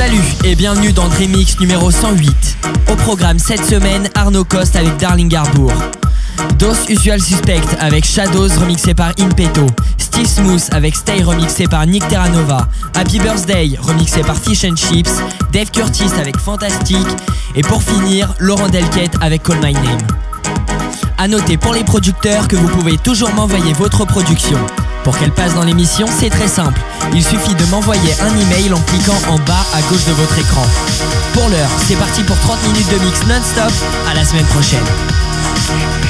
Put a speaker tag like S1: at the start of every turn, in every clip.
S1: Salut et bienvenue dans Dreamix numéro 108. Au programme cette semaine, Arnaud Coste avec Darling Harbour. Dos Usual Suspect avec Shadows remixé par Impeto. Steve Smooth avec Stay remixé par Nick Terranova. Happy Birthday remixé par Fish and Chips. Dave Curtis avec Fantastic. Et pour finir, Laurent Delquette avec Call My Name. A noter pour les producteurs que vous pouvez toujours m'envoyer votre production. Pour qu'elle passe dans l'émission, c'est très simple. Il suffit de m'envoyer un email en cliquant en bas à gauche de votre écran. Pour l'heure, c'est parti pour 30 minutes de mix non-stop. À la semaine prochaine.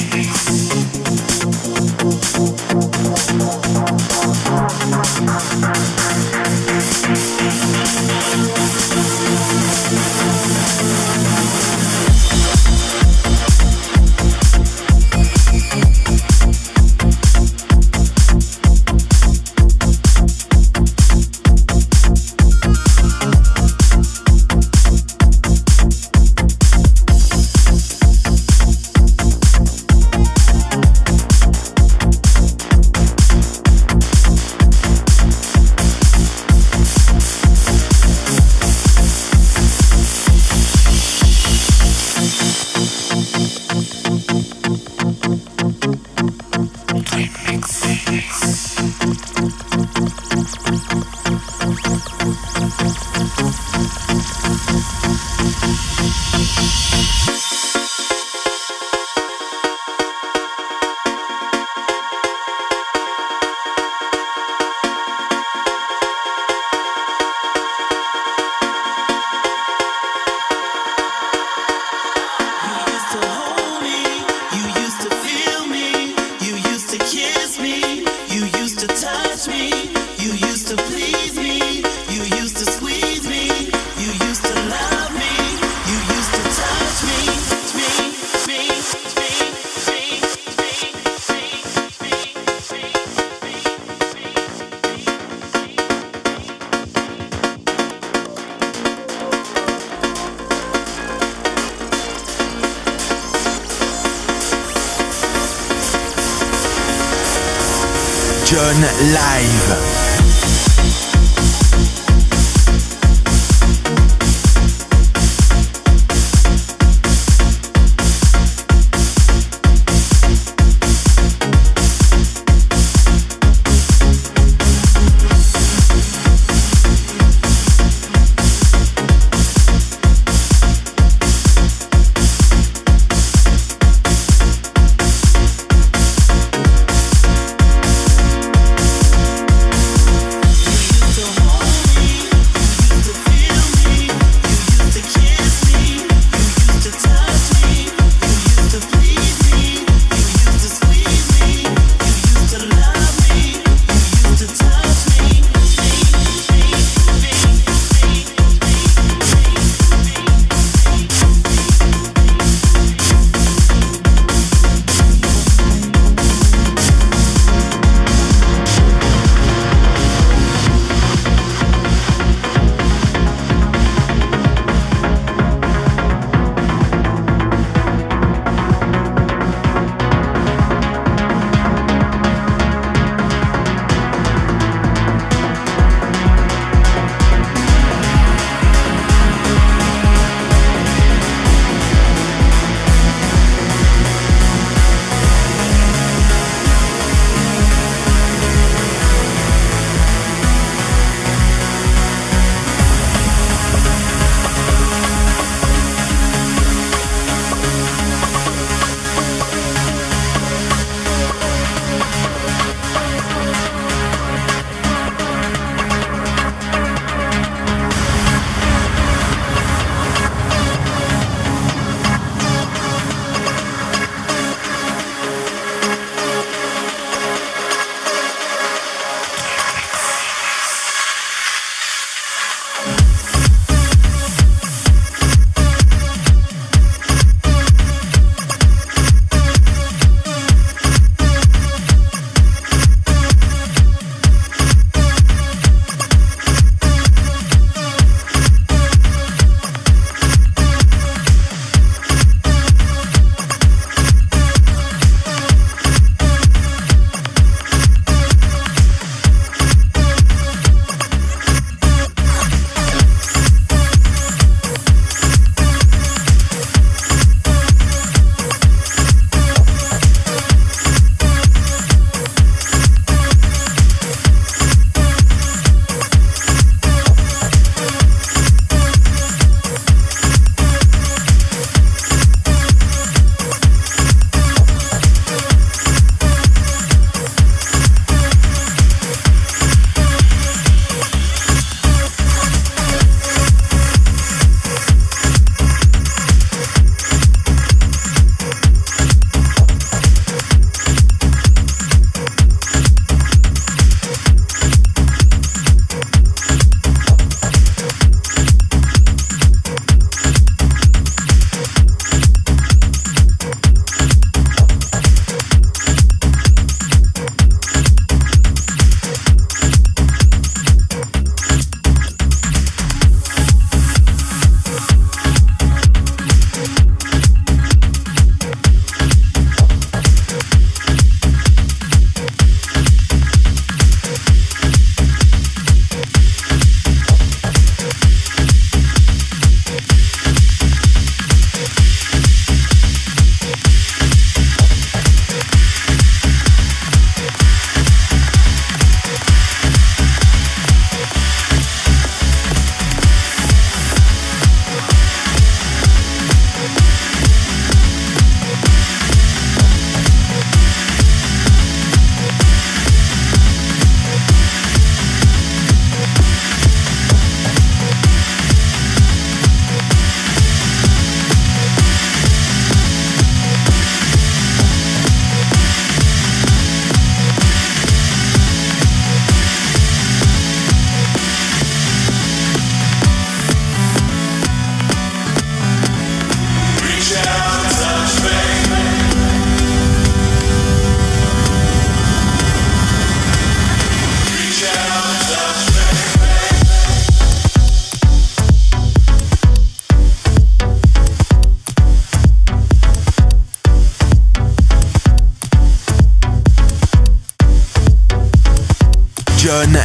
S2: Peace. Live.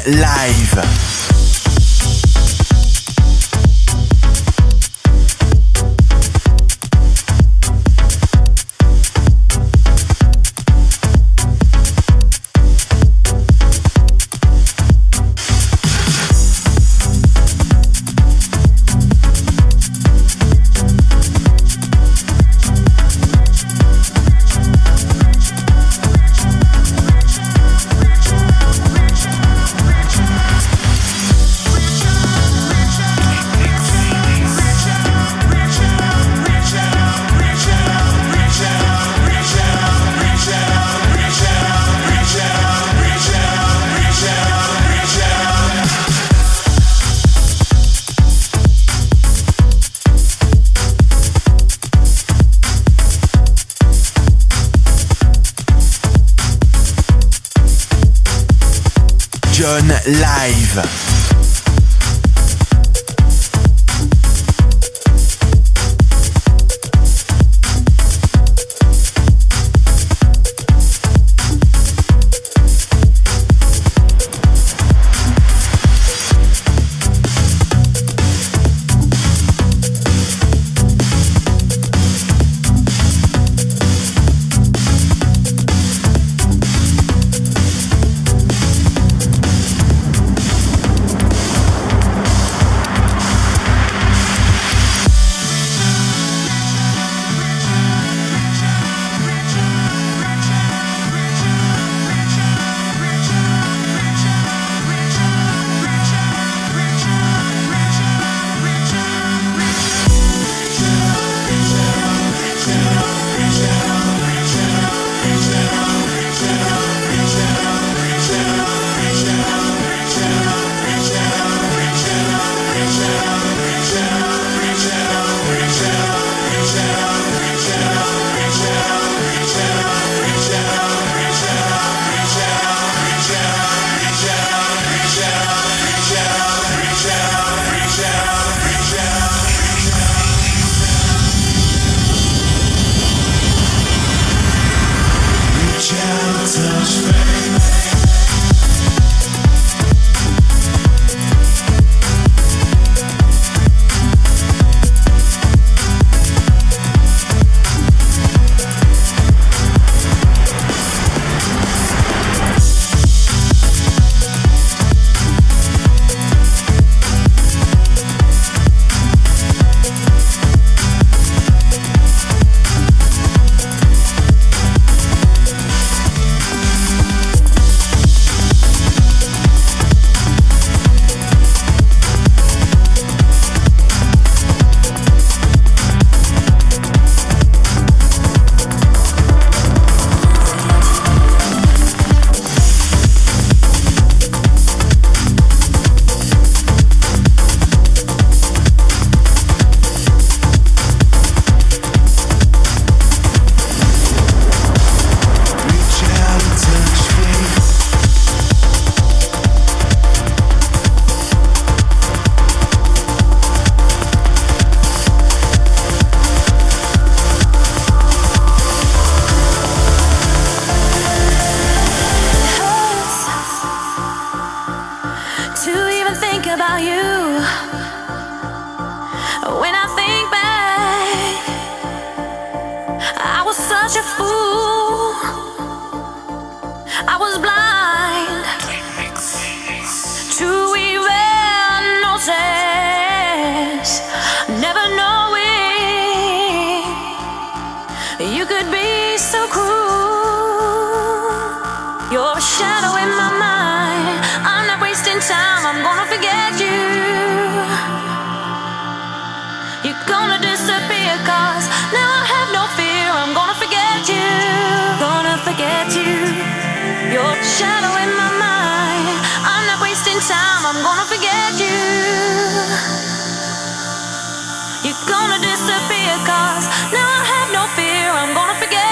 S2: Live. Live.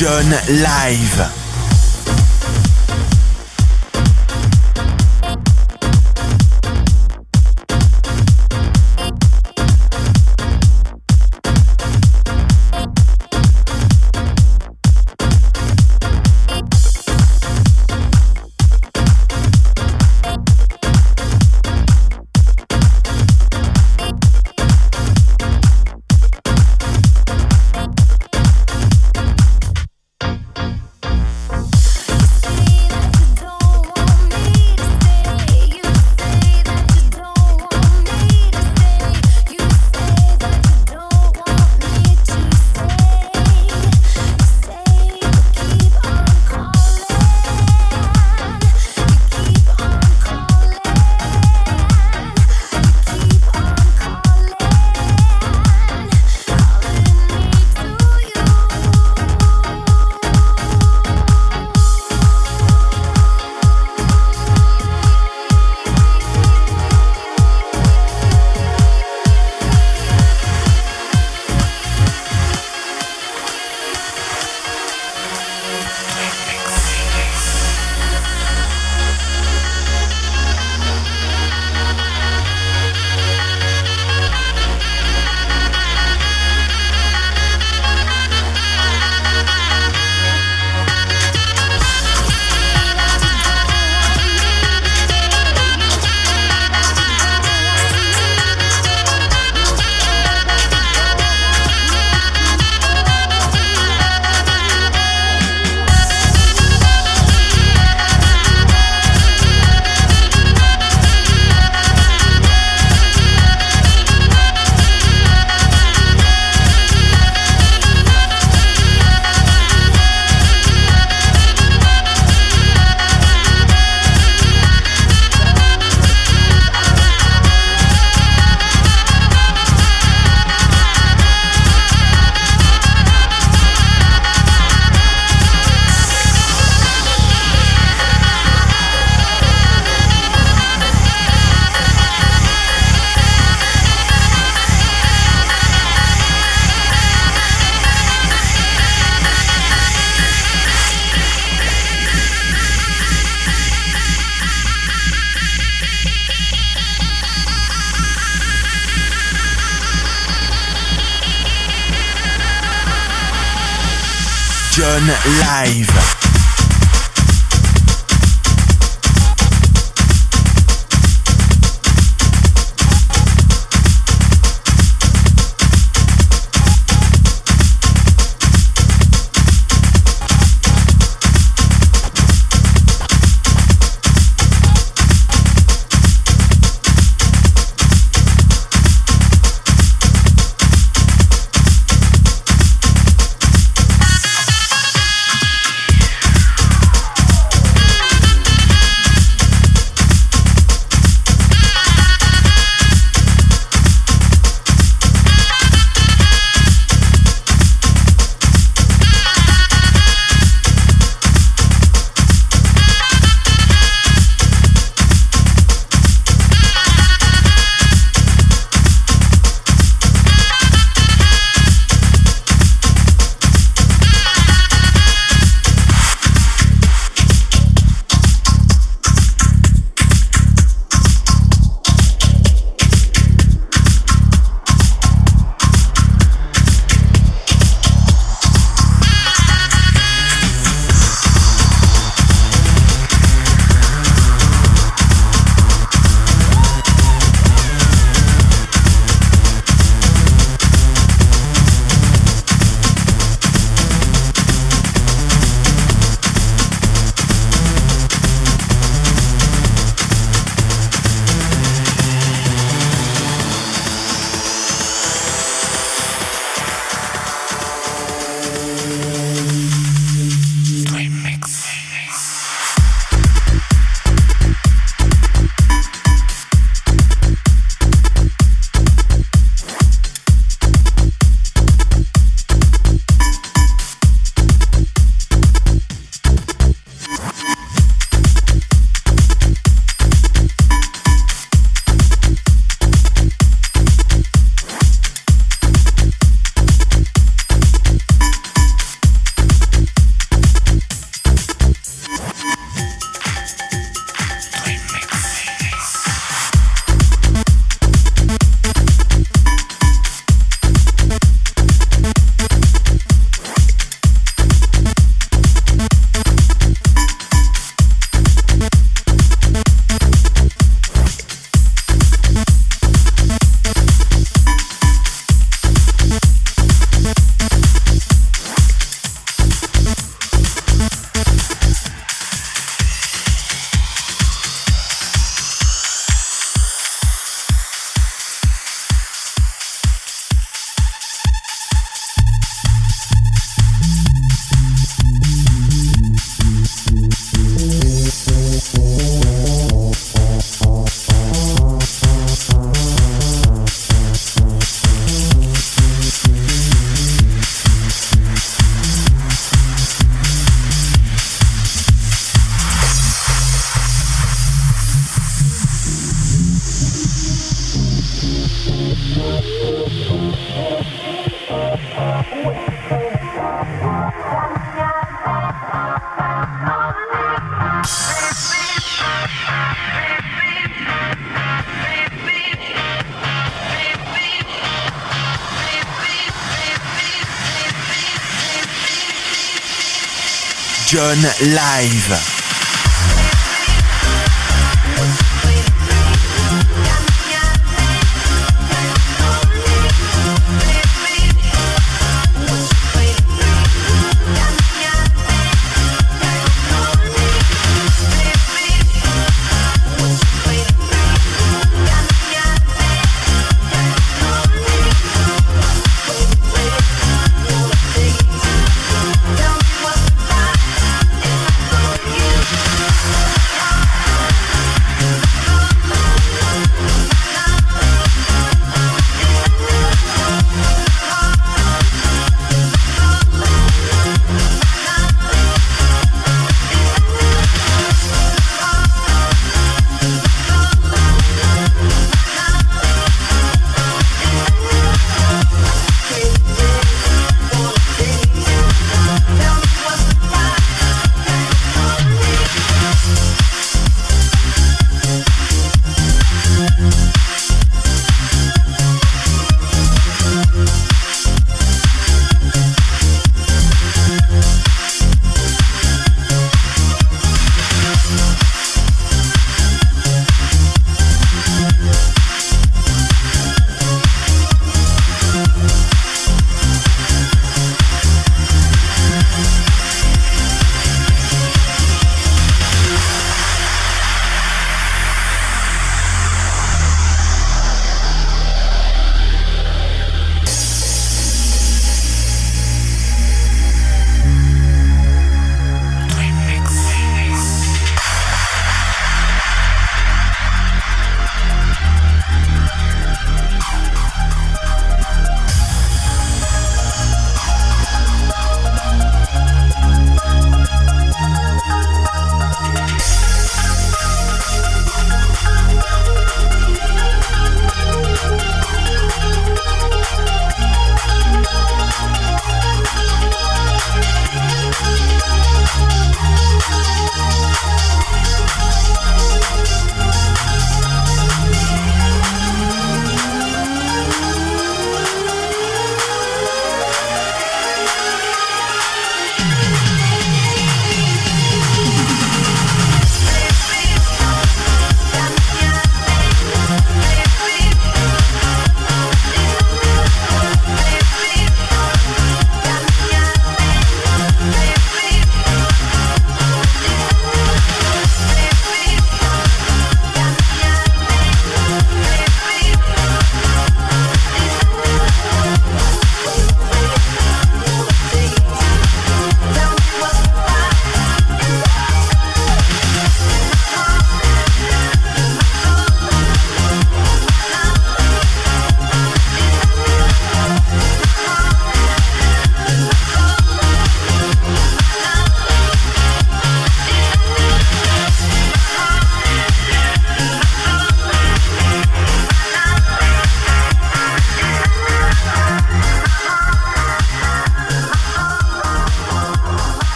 S2: John Live. Live.
S3: John live.